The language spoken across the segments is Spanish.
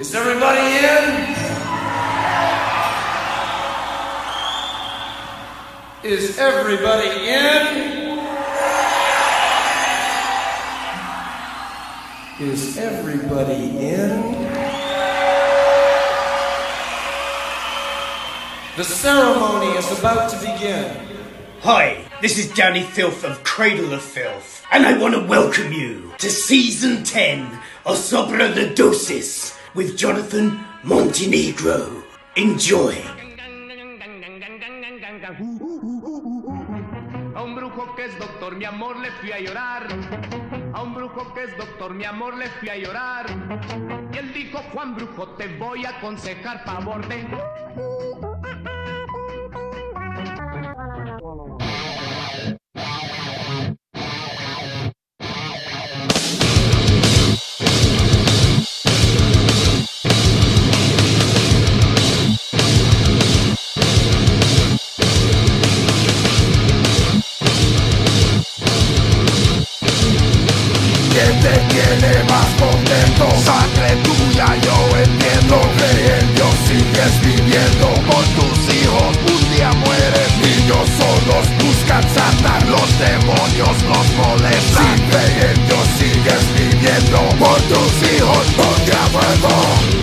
Is everybody in? Is everybody in? Is everybody in? The ceremony is about to begin. Hi, this is Danny Filth of Cradle of Filth, and I want to welcome you to season 10 of Sobra the Dosis with Jonathan Montenegro. Enjoy. A un brujo que es doctor, mi amor, le fui a llorar. A un brujo que es doctor, mi amor, le fui a llorar. Y él dijo, Juan Brujo, te voy a aconsejar favor de... te tiene más contento? Sangre tuya, yo entiendo Cree en Dios, sigues viviendo. Por tus hijos un día mueres Niños solos buscan sanar. Los demonios los molestan. Si fe en Dios, sigues viviendo. Por tus hijos un día muerto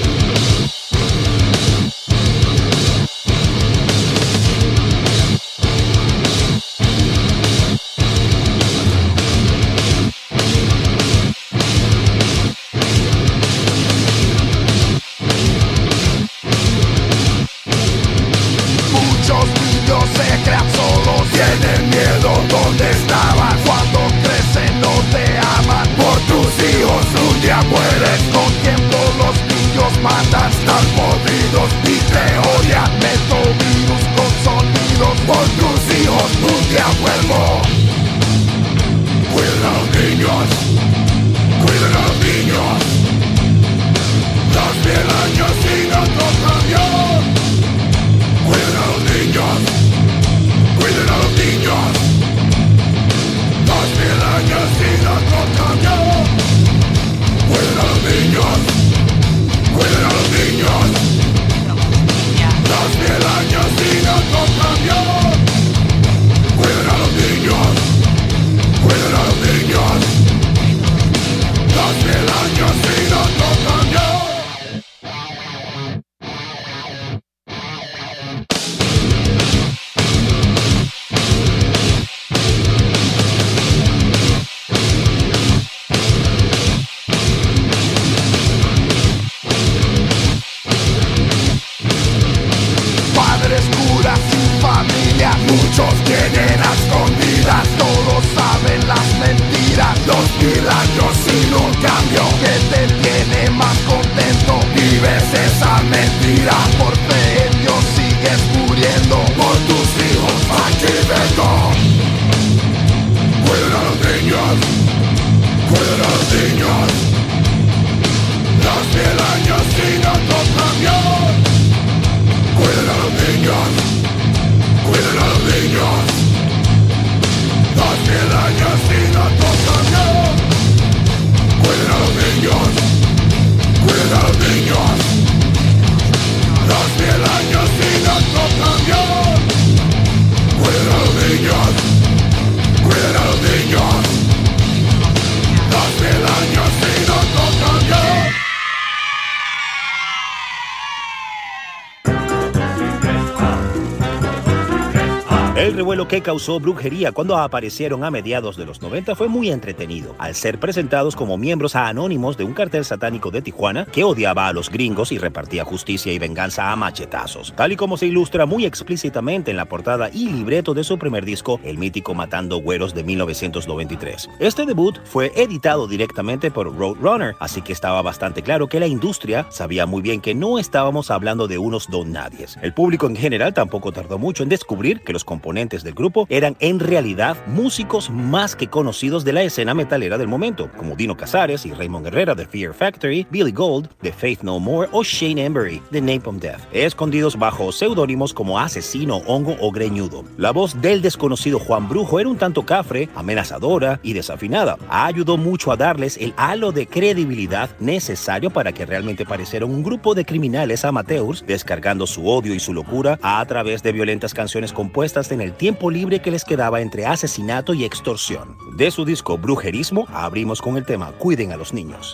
causó brujería cuando aparecieron a mediados de los 90 fue muy entretenido, al ser presentados como miembros anónimos de un cartel satánico de Tijuana que odiaba a los gringos y repartía justicia y venganza a machetazos, tal y como se ilustra muy explícitamente en la portada y libreto de su primer disco, el mítico Matando Güeros de 1993. Este debut fue editado directamente por Roadrunner, así que estaba bastante claro que la industria sabía muy bien que no estábamos hablando de unos don nadies. El público en general tampoco tardó mucho en descubrir que los componentes del grupo eran en realidad músicos más que conocidos de la escena metalera del momento, como Dino Casares y Raymond Herrera de Fear Factory, Billy Gold de Faith No More o Shane Embury de Napalm Death, escondidos bajo seudónimos como Asesino, Hongo o Greñudo. La voz del desconocido Juan Brujo era un tanto cafre, amenazadora y desafinada. Ayudó mucho a darles el halo de credibilidad necesario para que realmente parecieran un grupo de criminales amateurs descargando su odio y su locura a través de violentas canciones compuestas en el tiempo libre que les quedaba entre asesinato y extorsión. De su disco Brujerismo, abrimos con el tema Cuiden a los niños.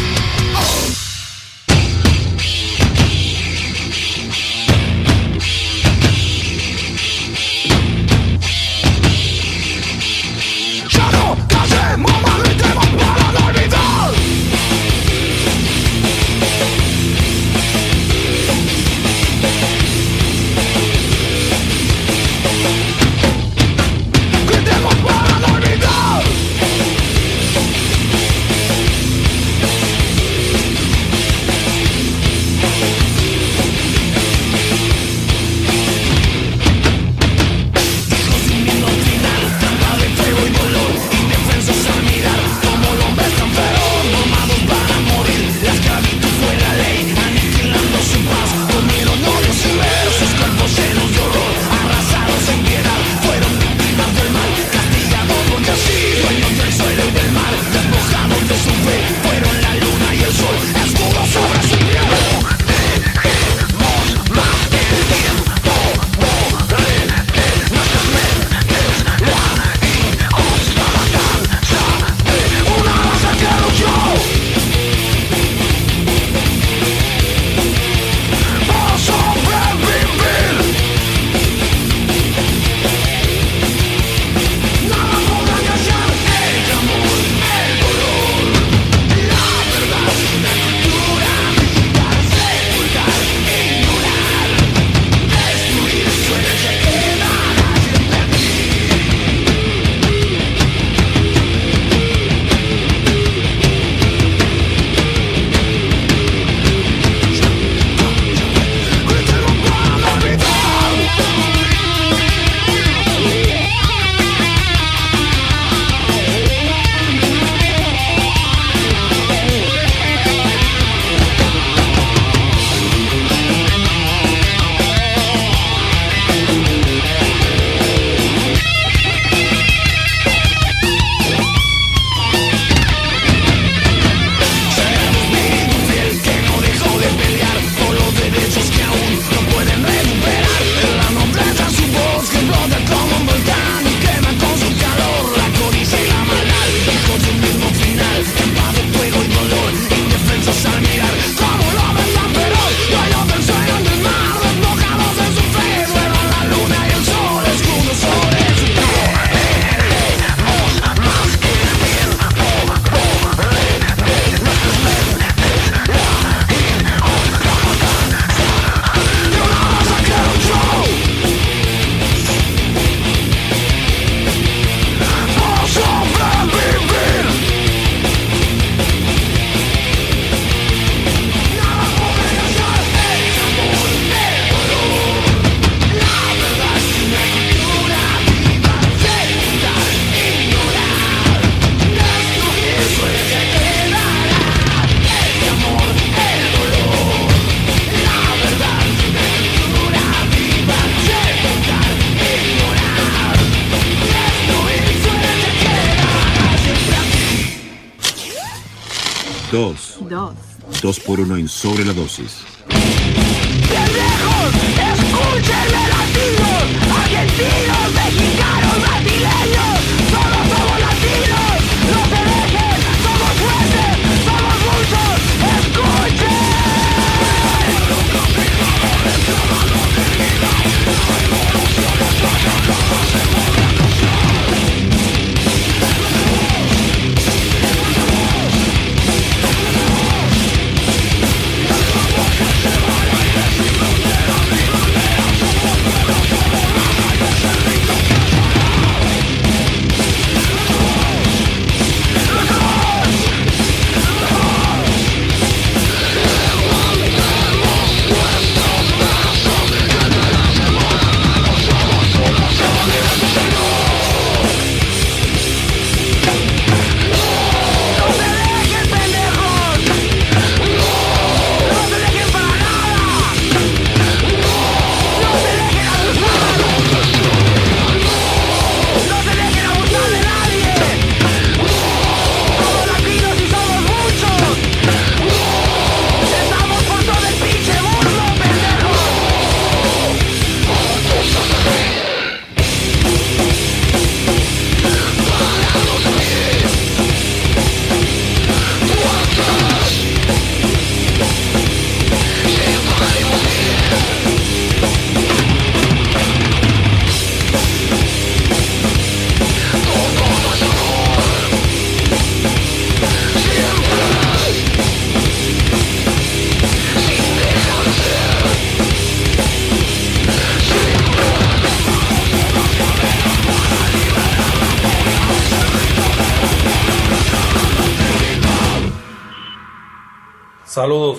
Por uno en Sobre la Dosis. ¡Bien lejos! ¡Escúchenme latinos! ¡Argentinos, mexicanos, brasileños!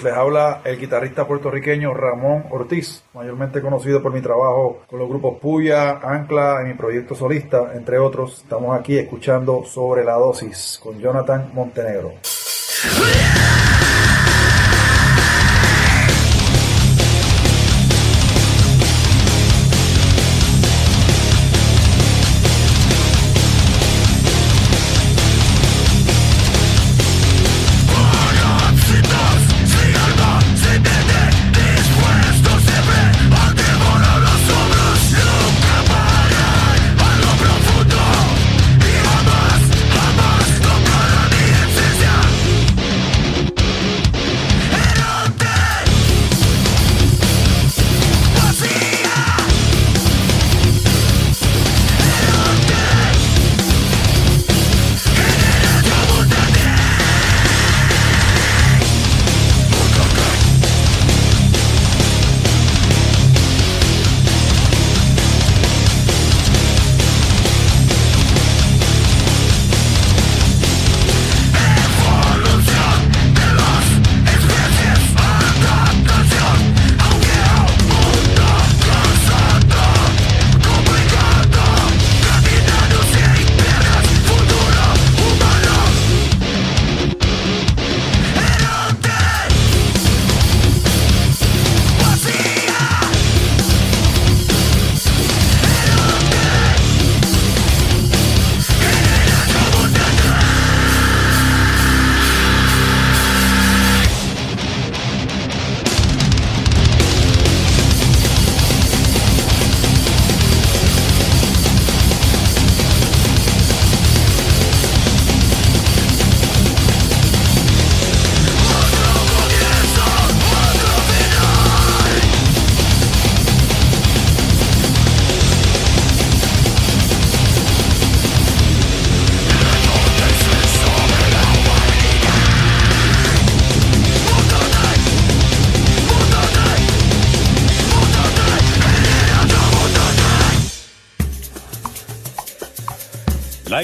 Les habla el guitarrista puertorriqueño Ramón Ortiz, mayormente conocido por mi trabajo con los grupos Puya, Ancla y mi proyecto solista, entre otros. Estamos aquí escuchando Sobre la Dosis con Jonathan Montenegro.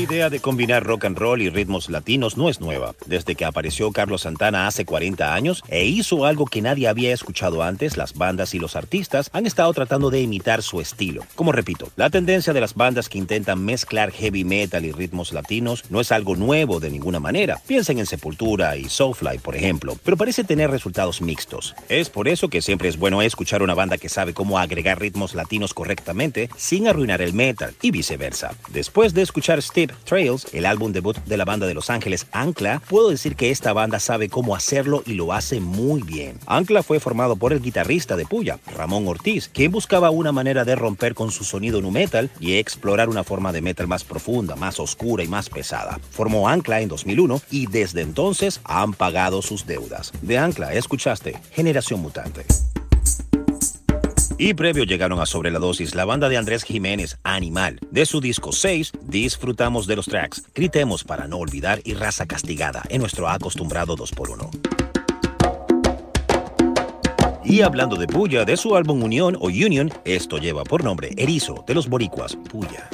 Idea de combinar rock and roll y ritmos latinos no es nueva. Desde que apareció Carlos Santana hace 40 años e hizo algo que nadie había escuchado antes, las bandas y los artistas han estado tratando de imitar su estilo. Como repito, la tendencia de las bandas que intentan mezclar heavy metal y ritmos latinos no es algo nuevo de ninguna manera. Piensen en Sepultura y Soulfly, por ejemplo, pero parece tener resultados mixtos. Es por eso que siempre es bueno escuchar una banda que sabe cómo agregar ritmos latinos correctamente sin arruinar el metal y viceversa. Después de escuchar Trails, el álbum debut de la banda de Los Ángeles Ancla, puedo decir que esta banda sabe cómo hacerlo y lo hace muy bien. Ancla fue formado por el guitarrista de Puya, Ramón Ortiz, quien buscaba una manera de romper con su sonido nu metal y explorar una forma de metal más profunda, más oscura y más pesada. Formó Ancla en 2001 y desde entonces han pagado sus deudas. De Ancla escuchaste Generación Mutante. Y previo llegaron a Sobre la Dosis la banda de Andrés Jiménez, Animal. De su disco 6, disfrutamos de los tracks, gritemos para no olvidar y raza castigada en nuestro acostumbrado 2x1. Y hablando de Puya, de su álbum Unión o Union, esto lleva por nombre Erizo de los Boricuas, Puya.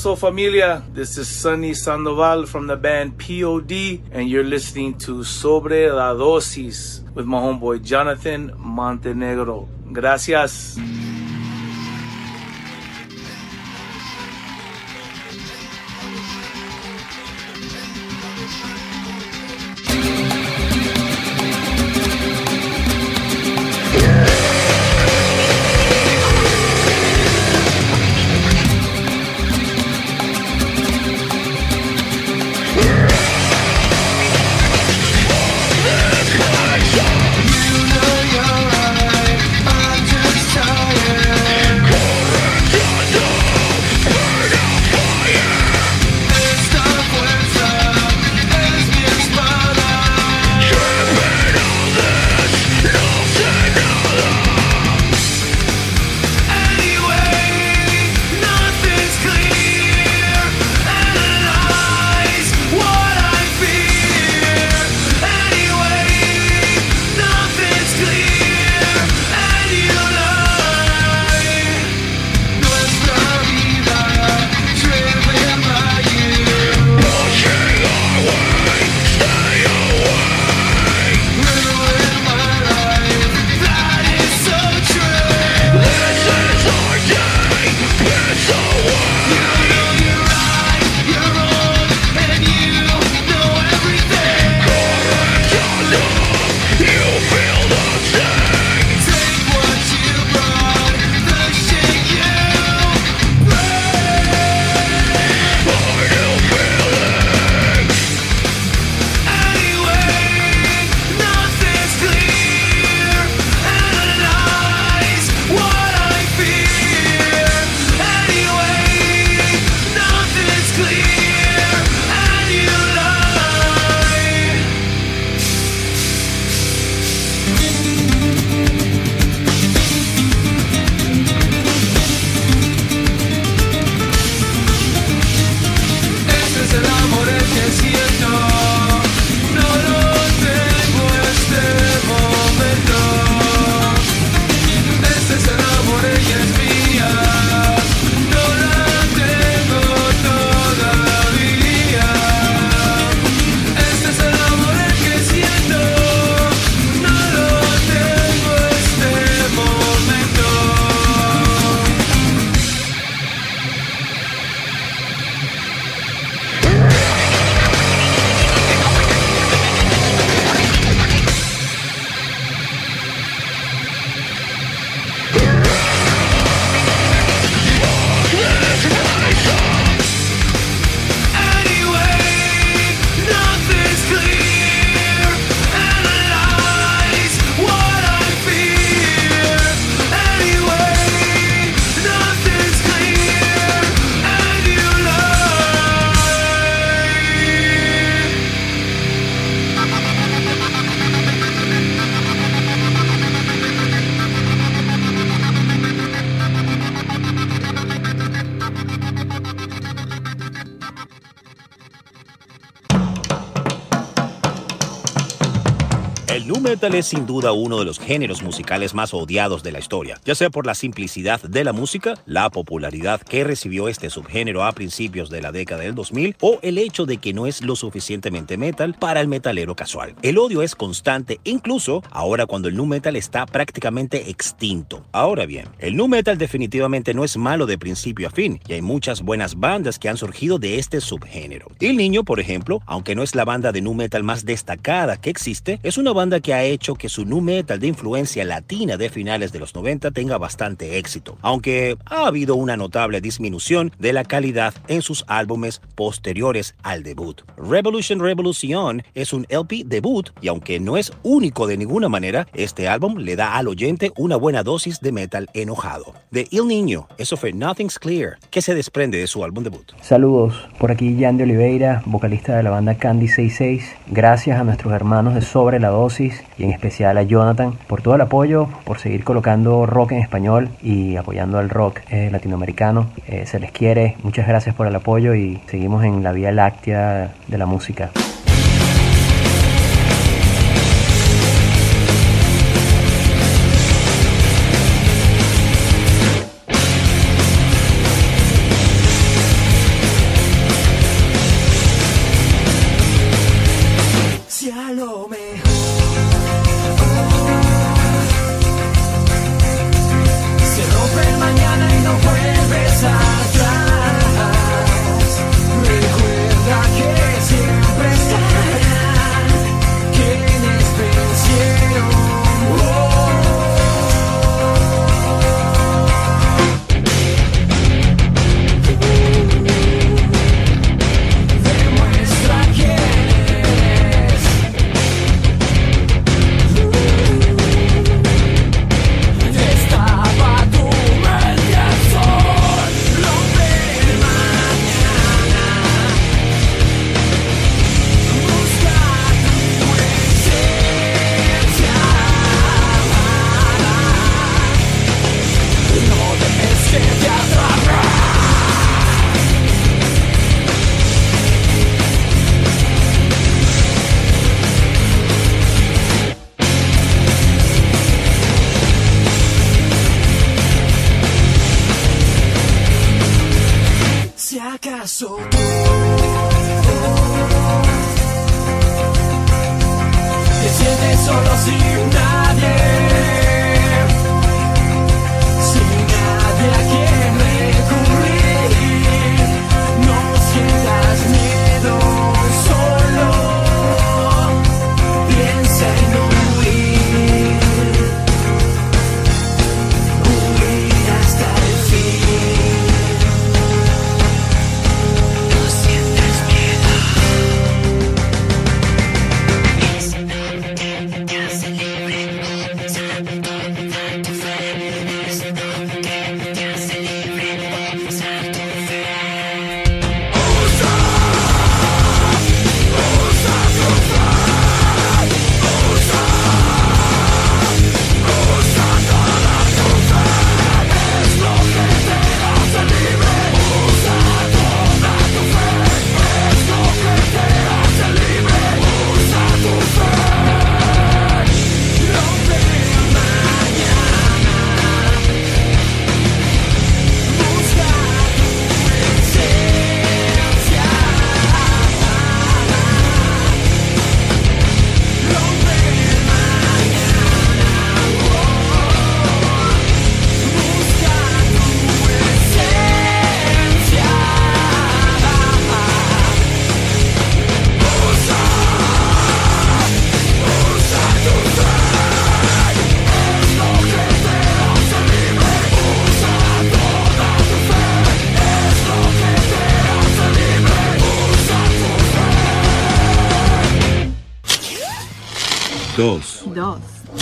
¿Qué pasó familia? This is Sunny Sandoval from the band POD and you're listening to Sobre la Dosis with my homeboy Jonathan Montenegro. Gracias. Es sin duda uno de los géneros musicales más odiados de la historia, ya sea por la simplicidad de la música, la popularidad que recibió este subgénero a principios de la década del 2000 o el hecho de que no es lo suficientemente metal para el metalero casual. El odio es constante, incluso ahora cuando el nu metal está prácticamente extinto. Ahora bien, el nu metal definitivamente no es malo de principio a fin y hay muchas buenas bandas que han surgido de este subgénero. El Niño, por ejemplo, aunque no es la banda de nu metal más destacada que existe, es una banda que ha hecho que su nu metal de influencia latina de finales de los 90 tenga bastante éxito, aunque ha habido una notable disminución de la calidad en sus álbumes posteriores al debut. Revolution Revolution es un LP debut y aunque no es único de ninguna manera, este álbum le da al oyente una buena dosis de metal enojado. De Il Niño, eso fue Nothing's Clear, que se desprende de su álbum debut. Saludos, por aquí Jan de Oliveira, vocalista de la banda Candy 66. Gracias a nuestros hermanos de Sobre la Dosis y en especial a Jonathan por todo el apoyo, por seguir colocando rock en español y apoyando al rock eh, latinoamericano. Eh, se les quiere, muchas gracias por el apoyo y seguimos en la vía láctea de la música.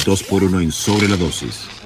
2 por 1 en Sobre la Dosis.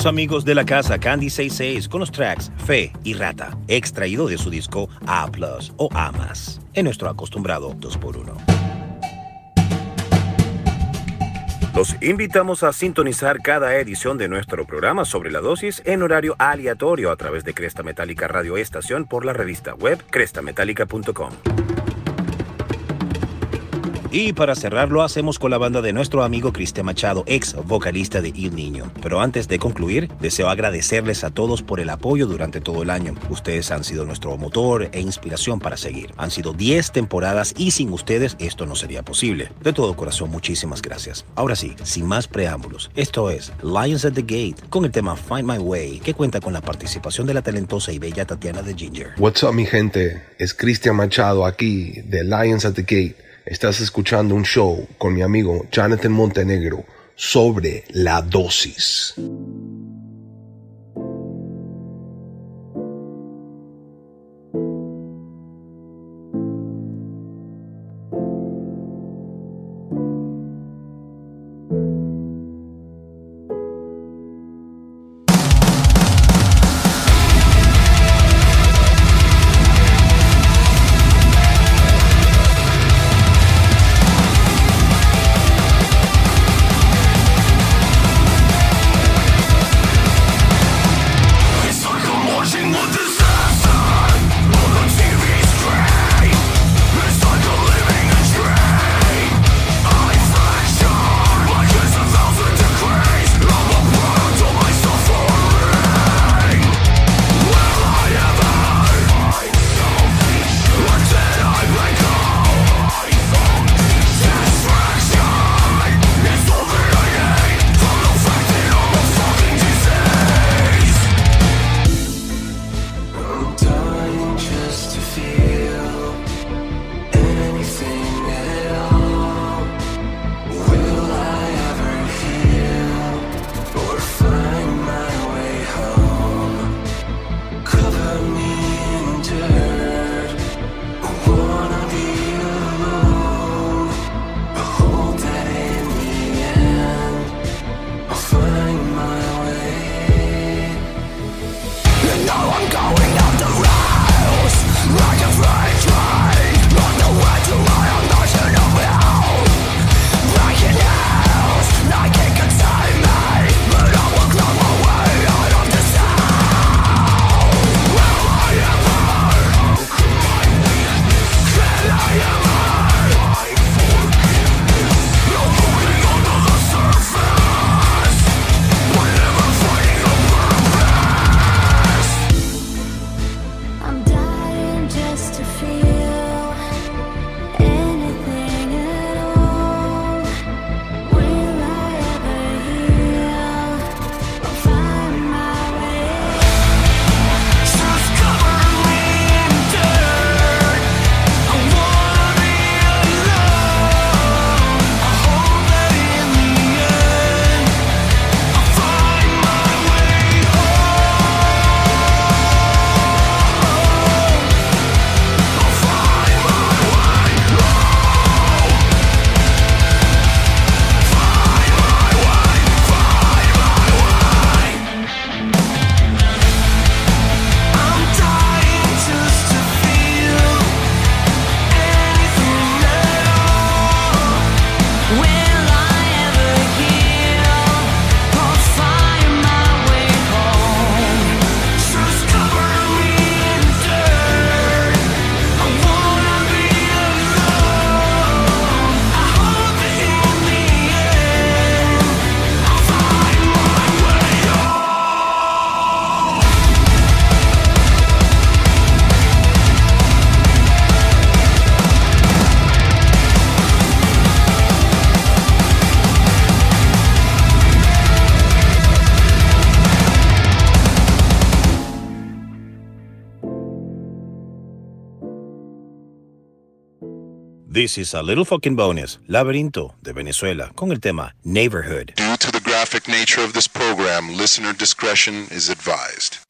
Los amigos de la casa Candy 66 con los tracks Fe y Rata, extraído de su disco A Plus o A más, en nuestro acostumbrado 2x1. Los invitamos a sintonizar cada edición de nuestro programa sobre la dosis en horario aleatorio a través de Cresta Metálica Radio Estación por la revista web crestametálica.com. Y para cerrarlo hacemos con la banda de nuestro amigo Cristian Machado, ex vocalista de Il Niño. Pero antes de concluir, deseo agradecerles a todos por el apoyo durante todo el año. Ustedes han sido nuestro motor e inspiración para seguir. Han sido 10 temporadas y sin ustedes esto no sería posible. De todo corazón, muchísimas gracias. Ahora sí, sin más preámbulos, esto es Lions at the Gate con el tema Find My Way, que cuenta con la participación de la talentosa y bella Tatiana de Ginger. What's up mi gente, es Cristian Machado aquí de Lions at the Gate. Estás escuchando un show con mi amigo Jonathan Montenegro sobre la dosis. This is a little fucking bonus, Laberinto de Venezuela, con el tema Neighborhood. Due to the graphic nature of this program, listener discretion is advised.